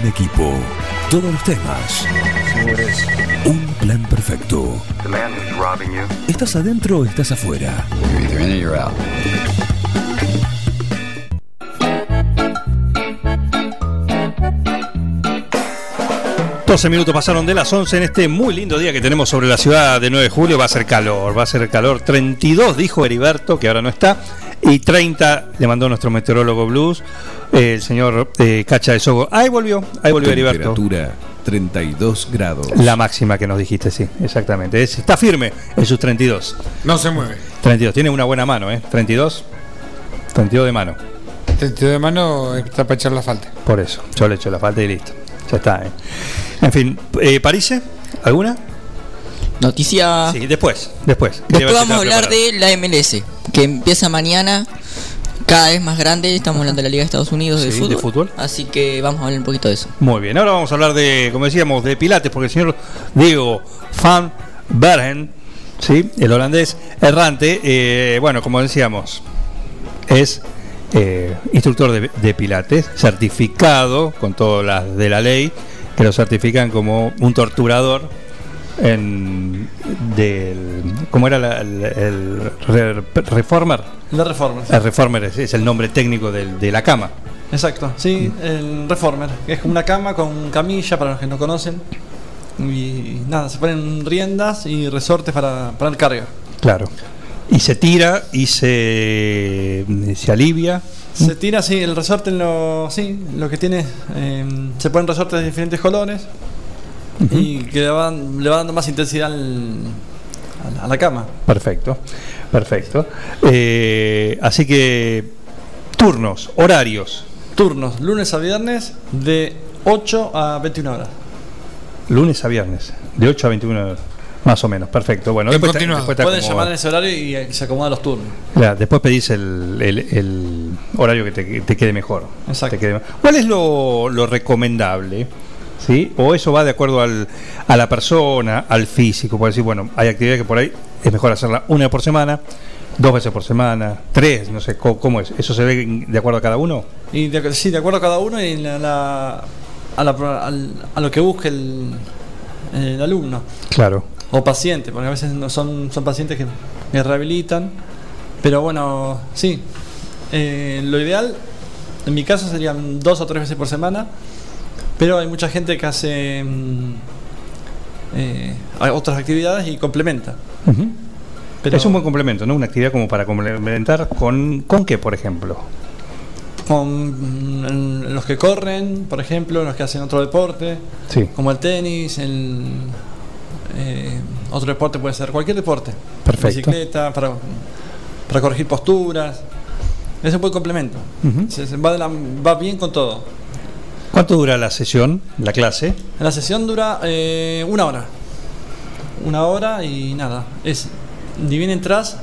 un equipo, todos los temas. Un plan perfecto. ¿Estás adentro o estás afuera? 12 minutos pasaron de las 11 en este muy lindo día que tenemos sobre la ciudad de 9 de julio. Va a ser calor, va a ser calor. 32 dijo Heriberto, que ahora no está. Y 30 le mandó nuestro meteorólogo blues, eh, el señor eh, Cacha de Sogo. Ahí volvió, ahí volvió Heriberto. Temperatura 32 grados. La máxima que nos dijiste, sí, exactamente. Es- está firme en sus 32. No se mueve. 32, tiene una buena mano, ¿eh? 32. 32 de mano. Testigo de mano está para echar la falta. Por eso, yo le echo la falta y listo. Ya está, ¿eh? En fin, eh, ¿Parise? ¿Alguna? Noticia. Sí, después, después. Después vamos a hablar de la MLS, que empieza mañana, cada vez más grande. Estamos hablando de la Liga de Estados Unidos de, Sí, fútbol, de fútbol. Así que vamos a hablar un poquito de eso. Muy bien, ahora vamos a hablar de, como decíamos, de Pilates, porque el señor Diego Van Bergen, ¿sí? el holandés errante, eh, bueno, como decíamos, es eh, instructor de, de Pilates, certificado con todas las de la ley, que lo certifican como un torturador en del cómo era la- el, el re- reformer La Reformer. el reformer es, es el nombre técnico del- de la cama Exacto, sí, el Reformer, que es como una cama con camilla para los que no conocen. Y nada, se ponen riendas y resortes para, para el carga. Claro. Y se tira y se, se alivia. Se tira así, el resorte, en lo, sí, lo que tiene, eh, se ponen resortes de diferentes colores y que le va, le va dando más intensidad al- a, la, a la cama. Perfecto, perfecto. Eh, así que turnos, horarios, Turnos, lunes a viernes, de 8 a 21 horas. lunes a viernes, de 8 a 21 horas, más o menos. Perfecto. Bueno, En después, te, después te Pueden llamar en ese horario y eh, se acomodan los turnos. Claro, después pedís el, el- el horario que te, que te quede mejor. Exacto. Te quede- ¿Cuál es lo, lo recomendable? ¿Sí? ¿O eso va de acuerdo al, a la persona, al físico? Por decir, bueno, hay actividades que por ahí es mejor hacerla una por semana, dos veces por semana, tres, no sé, ¿cómo, cómo es? ¿Eso se ve de acuerdo a cada uno? Y de, sí, de acuerdo a cada uno y la, la- a, la- a lo que busque el, el alumno Claro. o paciente, porque a veces no son, son pacientes que, que rehabilitan. Pero bueno, sí, eh, lo ideal en mi caso serían dos o tres veces por semana, pero hay mucha gente que hace mm, eh, otras actividades y complementa. Pero- es un buen complemento, ¿no? Una actividad como para complementar con, ¿con qué, por ejemplo? Con mm, los que corren, por ejemplo, los que hacen otro deporte, Sí. como el tenis, el eh, otro deporte puede ser cualquier deporte, Perfecto. bicicleta, para, para corregir posturas, es un buen complemento. Ujú. Se- se va, de la- va bien con todo. ¿Cuánto dura la sesión, la clase? La sesión dura eh, una hora, una hora y nada, es ni bien entras,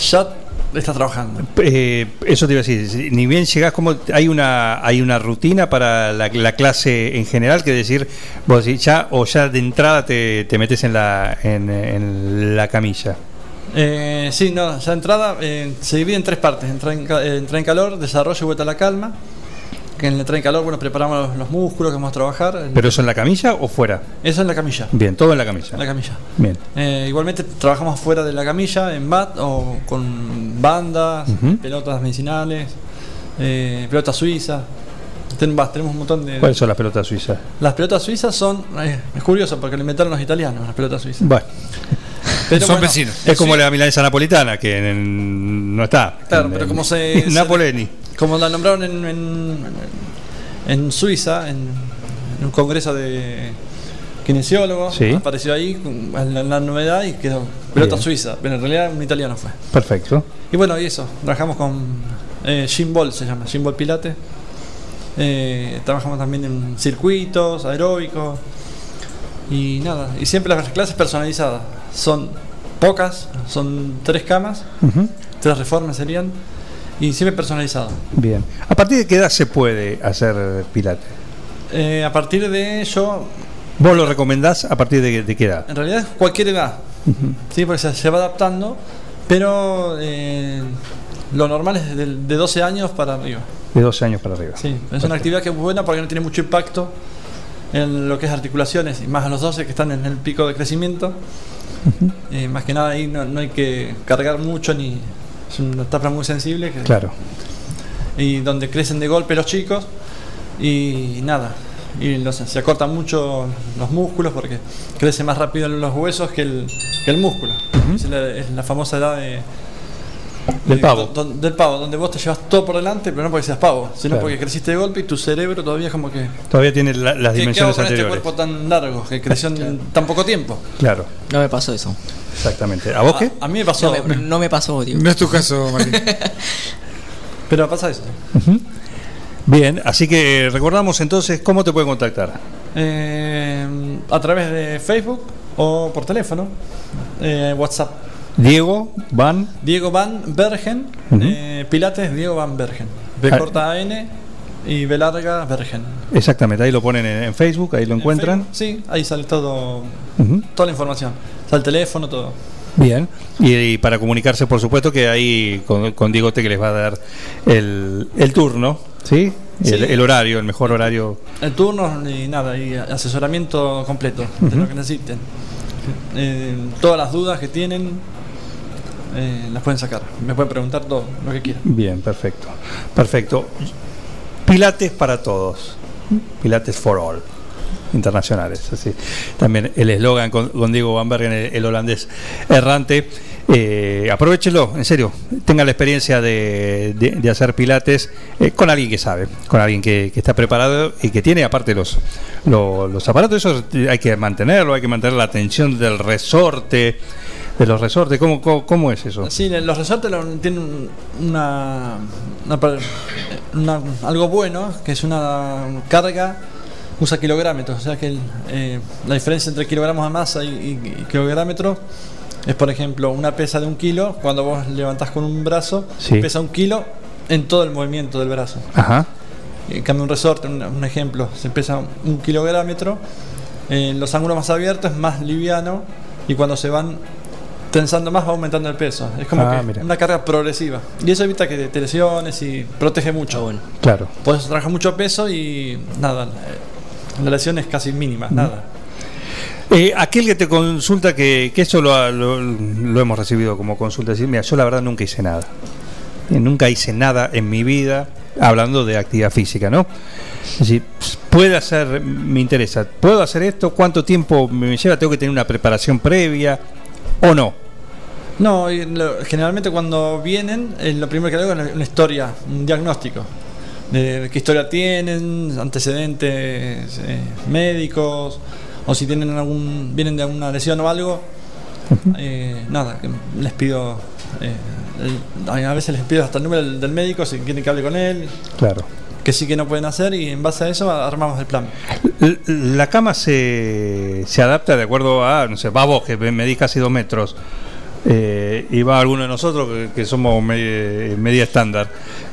ya estás trabajando. Eh, eso te iba a decir, ni bien llegás, como hay una hay una rutina para la, la clase en general, que decir, vos decís, ya o ya de entrada te, te metes en la en, en la camilla. Eh, sí, no, ya entrada eh, se divide en tres partes: entrada en, eh, entrada en calor, desarrollo y vuelta a la calma. Que en en calor, bueno, preparamos los, los músculos que vamos a trabajar. ¿Pero eso en la camilla o fuera? Eso en la camilla. Bien, todo en la camilla. En la camilla. Bien. Eh, igualmente trabajamos fuera de la camilla, en mat o con bandas, pelotas medicinales, eh, pelotas suizas. Ten- tenemos un montón de. ¿Cuáles son las pelotas suizas? Las pelotas suizas son. eh, es curioso porque lo inventaron los italianos, las pelotas suizas. Bueno. Pero Son bueno, vecinos. Es como la milanesa napolitana, que en- no está. Claro, En- pero en- como se. en se- Napoleni. Como la nombraron en, en, en Suiza, en, en un congreso de kinesiólogos, Sí. apareció ahí la, la novedad y quedó pelota Bien. suiza. Pero en realidad un italiano fue. Perfecto. Y bueno, y eso. Trabajamos con eh, Gym Ball, se llama, Gym Ball Pilates. Eh, trabajamos también en circuitos, aeróbicos. Y nada, y siempre las clases personalizadas. Son pocas, son tres camas, Ujú. tres reformas serían, y siempre personalizado. Bien. ¿A partir de qué edad se puede hacer pilates? Eh, a partir de yo, ¿Vos lo recomendás a partir de, de qué edad? en realidad es cualquier edad, sí, porque se, se va adaptando, pero eh, lo normal es de, de 12 años para arriba. De 12 años para arriba. Sí, es una actividad que es buena porque no tiene mucho impacto en lo que es articulaciones y más a los 12 que están en el pico de crecimiento. Eh, más que nada ahí no, no hay que cargar mucho ni es una etapa muy sensible que- Claro. y donde crecen de golpe los chicos y nada y los- se acortan mucho los músculos porque crece más rápido los huesos que el, que el músculo. es, la, es la famosa edad de, Del de- pavo. do- del pavo, donde vos te llevas todo por delante, pero no porque seas pavo, sino Claro. porque creciste de golpe y tu cerebro todavía es como que... Todavía tiene la- las ¿Qué, qué hago dimensiones este anteriores. cuerpo tan largo que creció en tan poco tiempo? Claro, No me pasó eso. Exactamente. ¿A vos qué? A, a mí me pasó, No me, no me pasó, tío. No es tu caso, Martín. pero pasa eso. Bien, así que recordamos entonces cómo te pueden contactar. Eh, a través de Facebook o por teléfono, eh, WhatsApp. Diego, Van, Diego Van Bergen, eh, Pilates Diego Van Bergen. B Ah. corta N y B larga Bergen. exactamente, ahí lo ponen en, en Facebook, ahí lo encuentran. En Facebook, Sí, ahí sale todo, toda la información. Sale el teléfono, todo. Bien, y, y para comunicarse, por supuesto, que ahí con, con Diego Te que les va a dar el, el turno, ¿sí? Sí. El, el horario, el mejor horario. El turno y nada, y asesoramiento completo de lo que necesiten. Eh, todas las dudas que tienen eh, las pueden sacar. Me pueden preguntar todo lo que quieran. Bien, perfecto. Perfecto. Pilates para todos. Pilates for all. Internacionales. Así. También el eslogan con, con Diego Van Bergen, el, el holandés errante. Eh, aprovechelo, en serio. Tenga la experiencia de, de- de hacer Pilates eh, con alguien que sabe, con alguien que, que está preparado y que tiene aparte los, los, los aparatos. Eso hay que mantenerlo, hay que mantener la atención del resorte. De los resortes, ¿cómo, cómo, cómo es eso? Sí, los resortes tienen una, una una- algo bueno, que es una carga, usa kilográmetros, o sea que el, eh, la diferencia entre kilogramos de masa y, y- y kilográmetro es, por ejemplo, una pesa de un kilo, cuando vos levantás con un brazo, Sí. pesa un kilo en todo el movimiento del brazo. Ajá. En cambio, un resorte, un, un ejemplo, se pesa un kilográmetro, en los ángulos más abiertos es más liviano y cuando se van tensando más va aumentando el peso. Es como Ah, que mira. una carga progresiva. Y eso evita que te lesiones y protege mucho. Ah, bueno. Claro. Puedes trabajar mucho peso y nada, eh, la lesión es casi mínima, nada. Eh, aquel que te consulta, que, que eso lo, lo- lo hemos recibido como consulta, decir, mira, yo la verdad nunca hice nada. Eh, Nunca hice nada en mi vida, hablando de actividad física, ¿no? Es decir, puede hacer, me interesa, ¿puedo hacer esto? ¿Cuánto tiempo me lleva? ¿Tengo que tener una preparación previa o no? No, generalmente cuando vienen, lo primero que hago es una historia, un diagnóstico. De qué historia tienen, antecedentes eh, médicos, o si tienen algún, vienen de alguna lesión o algo. Eh, nada, les pido, eh, a veces les pido hasta el número del, del médico si quieren que hable con él, Claro. que sí que no pueden hacer y en base a eso armamos el plan. La cama se, se adapta de acuerdo a, no sé, va vos que medís casi dos metros eh, y va alguno de nosotros que, que somos me- media estándar.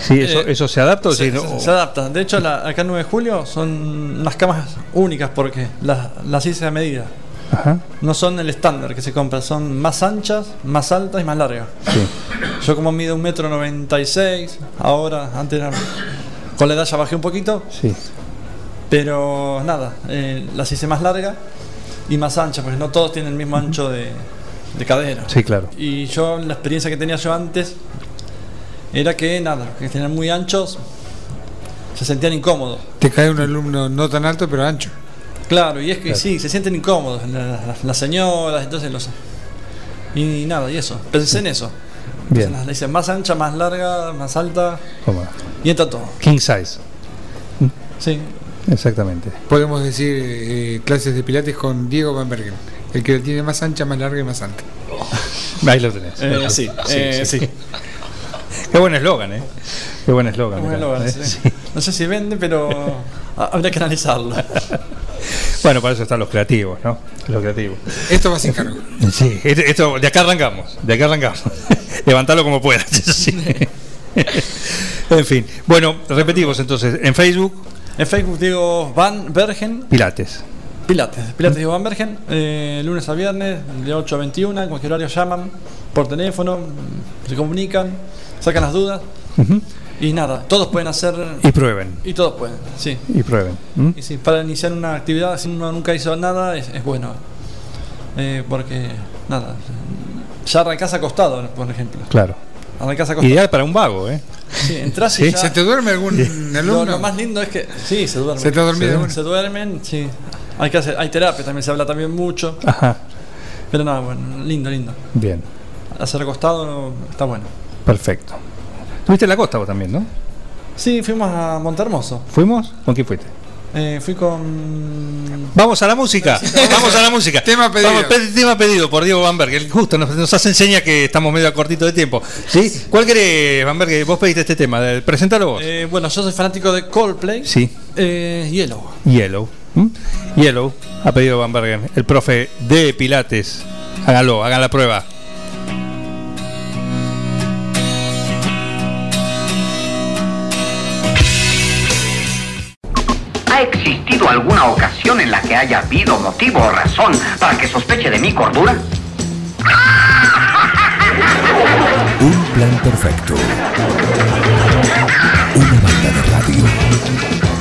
Sí, eso, Eh, ¿Eso se adapta o Se, se- se adapta. De hecho, la- acá en 9 de julio son unas camas únicas porque las, las hice a medida. Ajá, No son el estándar que se compra, son más anchas, más altas y más largas. sí. Yo como mido un metro noventa y seis, ahora, antes era- con la edad ya bajé un poquito, Sí, pero nada, eh, las hice más largas y más anchas, porque no todos tienen el mismo ancho de, de cadera. sí, claro. Y yo, la experiencia que tenía yo antes, era que nada, que tenían muy anchos, se sentían incómodos. Te cae un alumno no tan alto, pero ancho. Claro, y es que Claro. sí, se sienten incómodos la- la- las señoras, entonces los... Y nada, y eso, pensé en eso. Bien. Entonces, las hice más ancha, más larga, más alta, ¿Cómo y entra todo. King size, Sí, exactamente. Podemos decir eh, clases de pilates con Diego Van Bergen. El que la tiene más ancha, más larga y más alta. Ahí lo tenés. Eh, sí, eh, sí. Qué buen eslogan, ¿eh? Qué buen eslogan. ¿eh? sí. No sé si vende, pero ha- habría que analizarlo. Bueno, para eso están los creativos, ¿no? Los creativos. Esto va sin cargo. Sí, esto, de acá arrancamos, de acá arrancamos. Levantalo como puedas, sí. en fin, bueno, repetimos entonces, en Facebook, En Facebook digo Van Bergen Pilates. Pilates. Pilates Diego Van Bergen, eh, lunes a viernes, de 8 a 21, en cualquier horario llaman por teléfono, se comunican sacan las dudas. Y nada, todos pueden hacer. Y prueben. Y todos pueden, sí. Y prueben. ¿Mm? Y sí, para iniciar una actividad, si uno nunca hizo nada, es, es bueno. Eh, porque, nada, ya arrancás acostado, por ejemplo. Claro. Arrancás acostado. Ideal para un vago, ¿eh? Sí, entras y Sí. ya- ¿Se te duerme algún Lo, alumno? lo más lindo es que. Sí, se duermen. ¿Se te dormido Se, alguno? se duermen, sí. Hay que hacer, hay terapia, también se habla también mucho. Ajá. Pero nada, bueno, lindo, lindo. Bien. Hacer acostado está bueno. Perfecto. Tuviste en la costa vos también, ¿no? Sí, fuimos a Montermoso. ¿Fuimos? ¿Con quién fuiste? Eh, fui con. Vamos a la música. Vamos a la música. Tema pedido. Vamos, pe- tema pedido por Diego Van Berg. Justo nos, nos hace enseña que estamos medio a cortito de tiempo. ¿Sí? ¿Cuál querés, Van Berg? Vos pediste este tema. Presentalo vos. Eh, bueno, yo soy fanático de Coldplay. Sí. Eh, Yellow. Yellow. ¿Mm? Yellow. Ha pedido Van Bergen. El profe de Pilates. Hágalo, hagan la prueba. existido alguna ocasión en la que haya habido motivo o razón para que sospeche de mi cordura? Un plan perfecto. Una banda de radio.